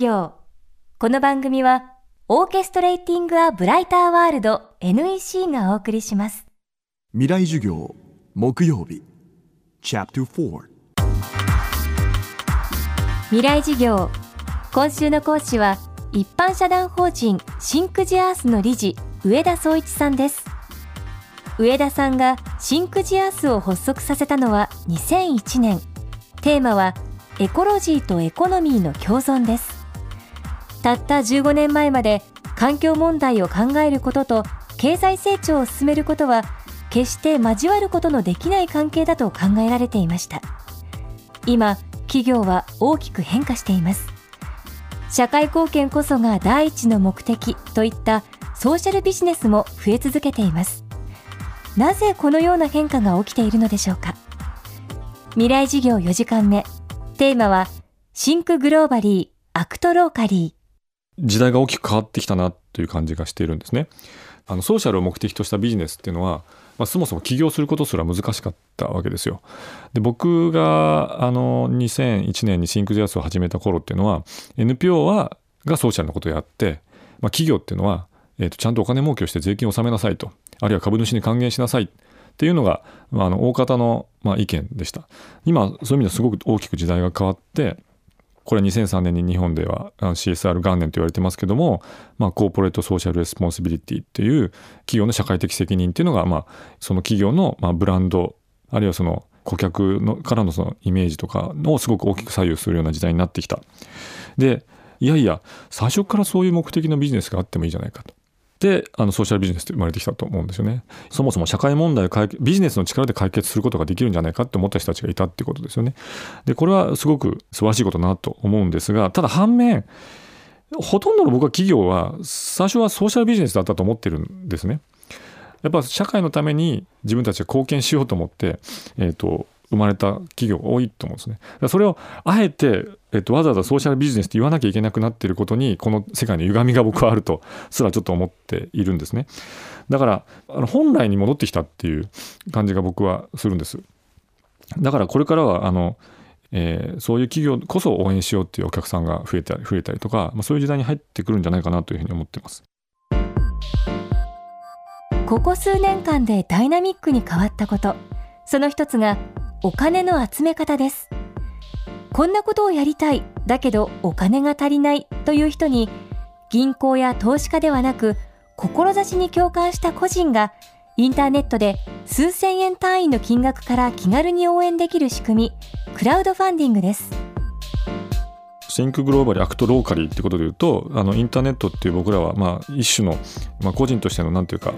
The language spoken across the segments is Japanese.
業この番組はオーケストレーティング・ア・ブライター・ワールド NEC がお送りします。未来授業木曜日。チャプター未来授業今週の講師は一般社団法人シンクジアースの理事上田総一さんです。上田さんがシンクジアースを発足させたのは2001年。テーマはエコロジーとエコノミーの共存ですたった15年前まで環境問題を考えることと経済成長を進めることは決して交わることのできない関係だと考えられていました。今企業は大きく変化しています。社会貢献こそが第一の目的といったソーシャルビジネスも増え続けています。なぜこのような変化が起きているのでしょうか。未来授業4時間目。テーマは think globally act locally。時代が大きく変わってきたなという感じがしているんですね。あのソーシャルを目的としたビジネスっていうのは、まあ、そもそも起業することすら難しかったわけですよ。で僕があの2001年にシンクジャスを始めた頃っていうのは NPO はがソーシャルなことをやって、まあ、企業っていうのは、えーと、ちゃんとお金儲けをして税金を納めなさいとあるいは株主に還元しなさいっていうのが、まあ、あの大方の、まあ、意見でした。今そういう意味ではすごく大きく時代が変わってこれ2003年に日本では CSR 元年と言われてますけども、まあ、 Corporate Social Responsibility っていう企業の社会的責任っていうのが、まあ、その企業のまあブランドあるいはその顧客のからのそのイメージとかをすごく大きく左右するような時代になってきた。でいやいや最初からそういう目的のビジネスがあってもいいじゃないかと。であのソーシャルビジネスって生まれてきたと思うんですよね。そもそも社会問題を解決ビジネスの力で解決することができるんじゃないかって思った人たちがいたってことですよね。でこれはすごく素晴らしいことだなと思うんですがただ反面ほとんどの僕は企業は最初はソーシャルビジネスだったと思ってるんですね。やっぱ社会のために自分たちが貢献しようと思って、えーと生まれた企業が多いと思うんですね。それをあえて、えっと、わざわざソーシャルビジネスって言わなきゃいけなくなっていることにこの世界の歪みが僕はあるとすらちょっと思っているんですね。だからあの本来に戻ってきたっていう感じが僕はするんです。だからこれからはあの、えー、そういう企業こそ応援しようっていうお客さんが増えたり増えたりとか、まあ、そういう時代に入ってくるんじゃないかなというふうに思ってます。ここ数年間でダイナミックに変わったことその一つがお金の集め方です。こんなことをやりたい。だけどお金が足りない。という人に銀行や投資家ではなく志に共感した個人がインターネットで数千円単位の金額から気軽に応援できる仕組みクラウドファンディングです。 Think Global Act Locally ってことでいうとあのインターネットっていう僕らはまあ一種の、まあ、個人としての何ていうか、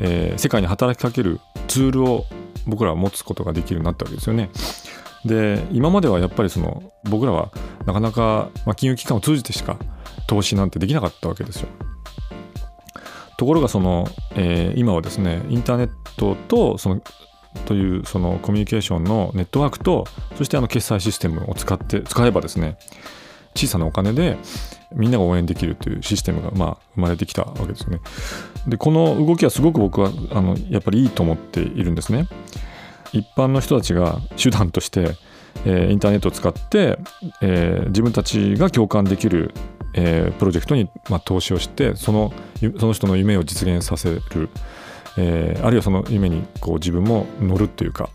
えー、世界に働きかけるツールを僕らは持つことができるようになったわけですよね。で今まではやっぱりその僕らはなかなか、まあ、金融機関を通じてしか投資なんてできなかったわけですよ。ところがその、えー、今はですねインターネットとそのというそのコミュニケーションのネットワークとそしてあの決済システムを使って使えばですね小さなお金でみんなが応援できるというシステムがまあ生まれてきたわけですよね。でこの動きはすごく僕はあのやっぱりいいと思っているんですね。一般の人たちが手段として、えー、インターネットを使って、えー、自分たちが共感できる、えー、プロジェクトに、まあ、投資をしてそのその人の夢を実現させる、えー、あるいはその夢にこう自分も乗るっていうか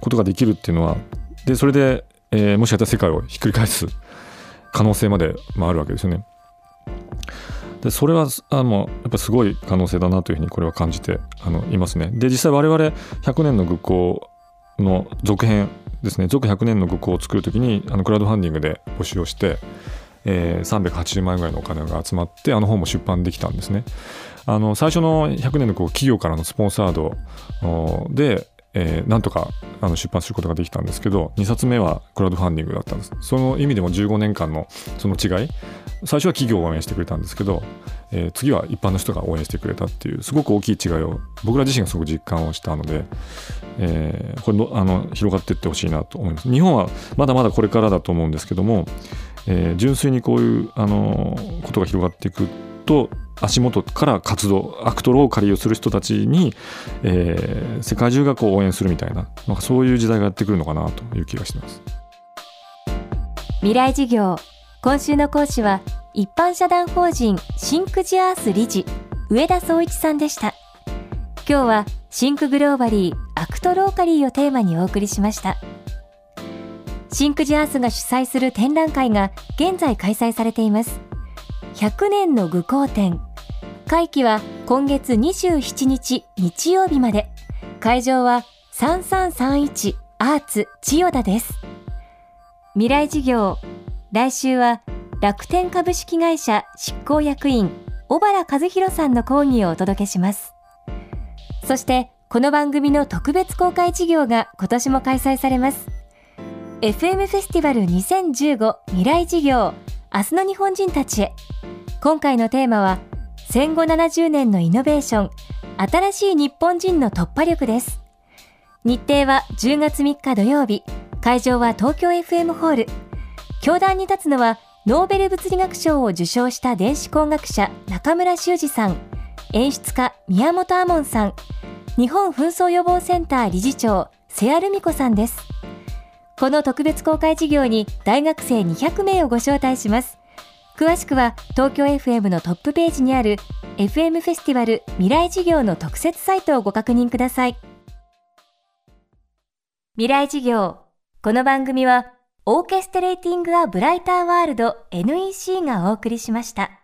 ことができるっていうのはでそれで、えー、もしかしたら世界をひっくり返す可能性まで、まあ、あるわけですよね。でそれはあのやっぱすごい可能性だなというふうにこれは感じてあのいますね。で実際我々100年の愚行の続編ですね続100年の愚行を作る時にあのクラウドファンディングで募集をして、えー、380万円ぐらいのお金が集まってあの本も出版できたんですね。あの最初の100年の企業からのスポンサードでえー、なんとかあの出版することができたんですけど2冊目はクラウドファンディングだったんです。その意味でも15年間のその違い。最初は企業を応援してくれたんですけど、えー、次は一般の人が応援してくれたっていうすごく大きい違いを僕ら自身がすごく実感をしたので、えー、これのあの広がっていってほしいなと思います。日本はまだまだこれからだと思うんですけども、え、純粋にこういうあのことが広がっていくと足元から活動 Act Locally をする人たちに、えー、世界中がこう応援するみたいななんかそういう時代がやってくるのかなという気がします。未来授業。今週の講師は一般社団法人 Think the Earth 理事上田壮一さんでした。今日は Think Globally Act Locally をテーマにお送りしました。シンクジアースが主催する展覧会が現在開催されています。100年の愚行展会期は今月27日日曜日まで。会場は3331アーツ千代田です。未来事業来週は楽天株式会社執行役員小原和弘さんの講義をお届けします。そしてこの番組の特別公開事業が今年も開催されます。FM フェスティバル2015未来事業明日の日本人たちへ。今回のテーマは戦後70年のイノベーション新しい日本人の突破力です。日程は10月3日土曜日。会場は東京 FM ホール。教壇に立つのはノーベル物理学賞を受賞した電子工学者中村修二さん。演出家宮本亞門さん。日本紛争予防センター理事長瀬谷ルミ子さんです。この特別公開事業に大学生200名をご招待します。詳しくは東京 FM のトップページにある FM フェスティバル未来事業の特設サイトをご確認ください。未来事業。この番組はオーケストレーティング・ア・ブライター・ワールド NEC がお送りしました。